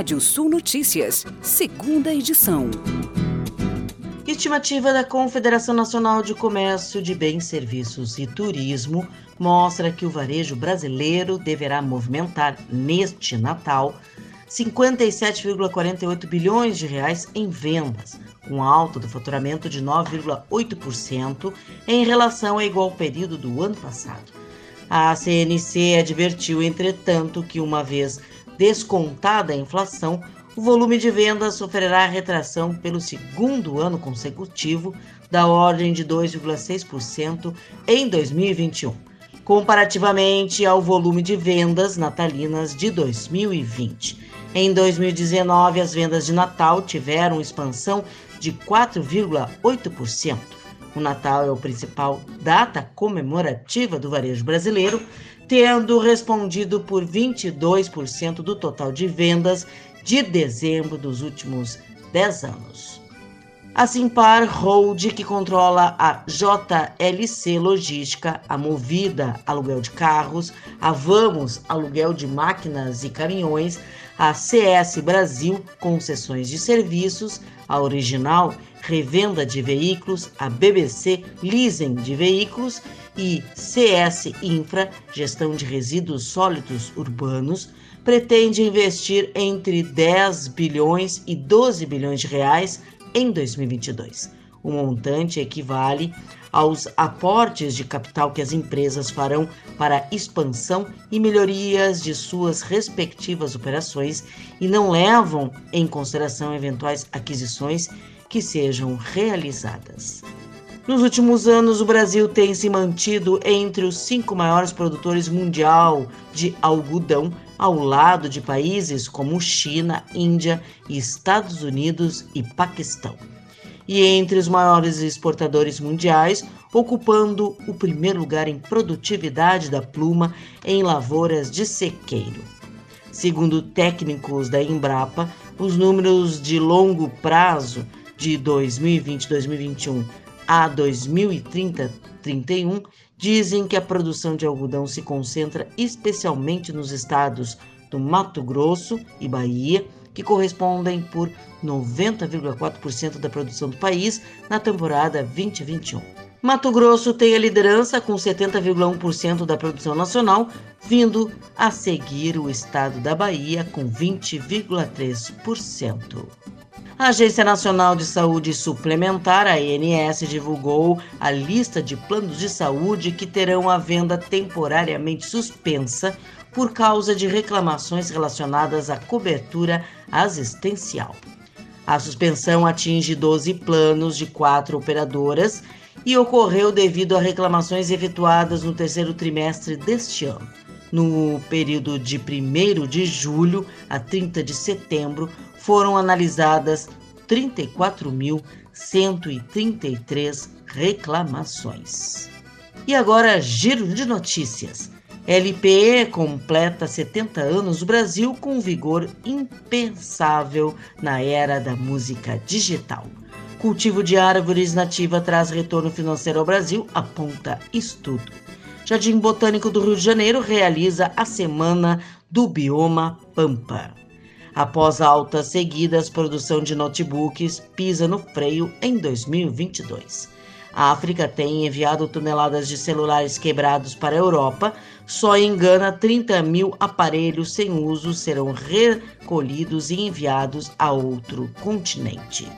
Rádio Sul Notícias, segunda edição. Estimativa da Confederação Nacional de Comércio de Bens, Serviços e Turismo mostra que o varejo brasileiro deverá movimentar neste Natal 57,48 bilhões de reais em vendas, com alta do faturamento de 9,8% em relação ao igual período do ano passado. A CNC advertiu, entretanto, que uma vez descontada a inflação, o volume de vendas sofrerá retração pelo segundo ano consecutivo, da ordem de 2,6% em 2021, comparativamente ao volume de vendas natalinas de 2020. Em 2019, as vendas de Natal tiveram expansão de 4,8%. O Natal é o principal data comemorativa do varejo brasileiro, tendo respondido por 22% do total de vendas de dezembro dos últimos 10 anos. A Simpar Hold, que controla a JLC Logística, a Movida Aluguel de Carros, a Vamos Aluguel de Máquinas e Caminhões, a CS Brasil Concessões de Serviços, a Original Revenda de Veículos, a BBC Leasing de Veículos e CS Infra Gestão de Resíduos Sólidos Urbanos, pretende investir entre 10 bilhões e 12 bilhões de reais em 2022. O montante equivale aos aportes de capital que as empresas farão para expansão e melhorias de suas respectivas operações e não levam em consideração eventuais aquisições que sejam realizadas. Nos últimos anos, o Brasil tem se mantido entre os cinco maiores produtores mundial de algodão, ao lado de países como China, Índia, Estados Unidos e Paquistão. E entre os maiores exportadores mundiais, ocupando o primeiro lugar em produtividade da pluma em lavouras de sequeiro. Segundo técnicos da Embrapa, os números de longo prazo de 2020-2021 a 2030-31 dizem que a produção de algodão se concentra especialmente nos estados do Mato Grosso e Bahia, que correspondem por 90,4% da produção do país na temporada 2021. Mato Grosso tem a liderança com 70,1% da produção nacional, vindo a seguir o estado da Bahia com 20,3%. A Agência Nacional de Saúde Suplementar, a ANS, divulgou a lista de planos de saúde que terão a venda temporariamente suspensa por causa de reclamações relacionadas à cobertura assistencial. A suspensão atinge 12 planos de quatro operadoras e ocorreu devido a reclamações efetuadas no terceiro trimestre deste ano. No período de 1 de julho a 30 de setembro, foram analisadas 34.133 reclamações. E agora, giro de notícias. LPE completa 70 anos no Brasil com vigor impensável na era da música digital. Cultivo de árvores nativa traz retorno financeiro ao Brasil, aponta estudo. Jardim Botânico do Rio de Janeiro realiza a Semana do Bioma Pampa. Após altas seguidas, produção de notebooks pisa no freio em 2022. A África tem enviado toneladas de celulares quebrados para a Europa. Só em Gana, 30 mil aparelhos sem uso serão recolhidos e enviados a outro continente.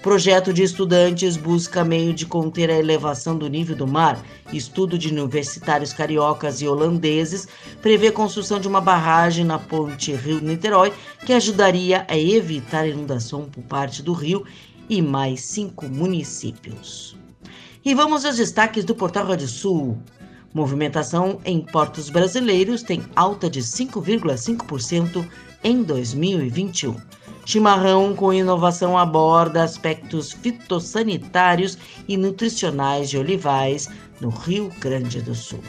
Projeto de estudantes busca meio de conter a elevação do nível do mar. Estudo de universitários cariocas e holandeses prevê a construção de uma barragem na ponte Rio-Niterói que ajudaria a evitar inundação por parte do rio e mais cinco municípios. E vamos aos destaques do Portal Rádio Sul. Movimentação em portos brasileiros tem alta de 5,5% em 2021. Chimarrão com inovação aborda aspectos fitossanitários e nutricionais de olivais no Rio Grande do Sul.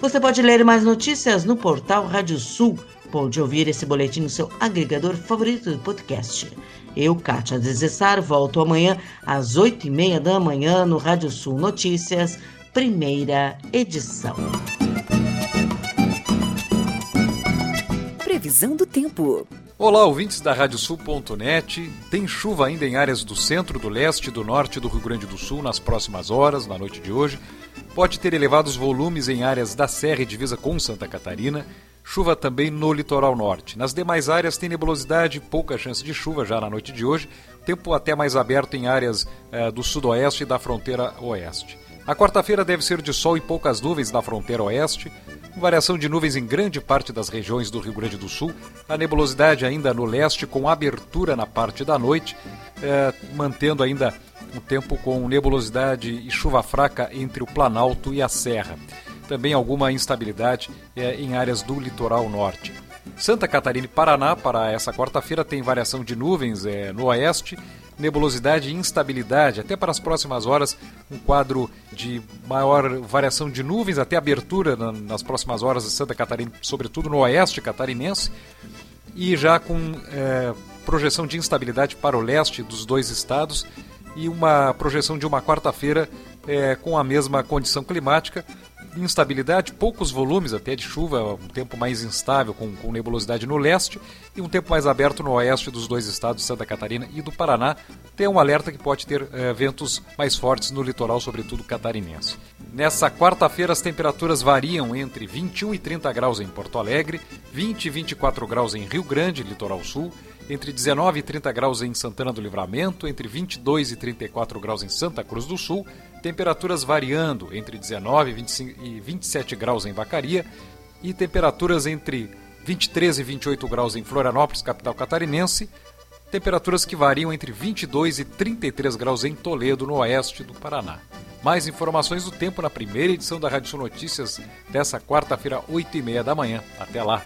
Você pode ler mais notícias no portal Rádio Sul. Pode ouvir esse boletim no seu agregador favorito do podcast. Eu, Kátia Desessar, volto amanhã às oito e meia da manhã no Rádio Sul Notícias, primeira edição. Previsão do tempo. Olá, ouvintes da Radiosul.net. Tem chuva ainda em áreas do centro, do leste e do norte do Rio Grande do Sul nas próximas horas, na noite de hoje. Pode ter elevados volumes em áreas da Serra e divisa com Santa Catarina. Chuva também no litoral norte. Nas demais áreas tem nebulosidade, pouca chance de chuva já na noite de hoje. Tempo até mais aberto em áreas eh, do sudoeste e da fronteira oeste. A quarta-feira deve ser de sol e poucas nuvens na fronteira oeste variação de nuvens em grande parte das regiões do Rio Grande do Sul, a nebulosidade ainda no leste, com abertura na parte da noite, é, mantendo ainda o tempo com nebulosidade e chuva fraca entre o Planalto e a Serra. Também alguma instabilidade é, em áreas do litoral norte. Santa Catarina e Paraná, para essa quarta-feira, tem variação de nuvens é, no oeste nebulosidade e instabilidade. Até para as próximas horas, um quadro de maior variação de nuvens, até abertura nas próximas horas de Santa Catarina, sobretudo no oeste catarinense, e já com é, projeção de instabilidade para o leste dos dois estados e uma projeção de uma quarta-feira é, com a mesma condição climática, instabilidade, poucos volumes até de chuva, um tempo mais instável, com, com, nebulosidade no leste e um tempo mais aberto no oeste dos dois estados, Santa Catarina e do Paraná. Tem um alerta que pode ter é, ventos mais fortes no litoral, sobretudo catarinense. Nessa quarta-feira, as temperaturas variam entre 21 e 30 graus em Porto Alegre, 20 e 24 graus em Rio Grande, litoral sul, entre 19 e 30 graus em Santana do Livramento, entre 22 e 34 graus em Santa Cruz do Sul, temperaturas variando entre 19 e, 25, e 27 graus em Vacaria e temperaturas entre 23 e 28 graus em Florianópolis, capital catarinense, temperaturas que variam entre 22 e 33 graus em Toledo, no oeste do Paraná. Mais informações do tempo na primeira edição da Rádio Sul Notícias dessa quarta-feira, 8 e meia da manhã. Até lá!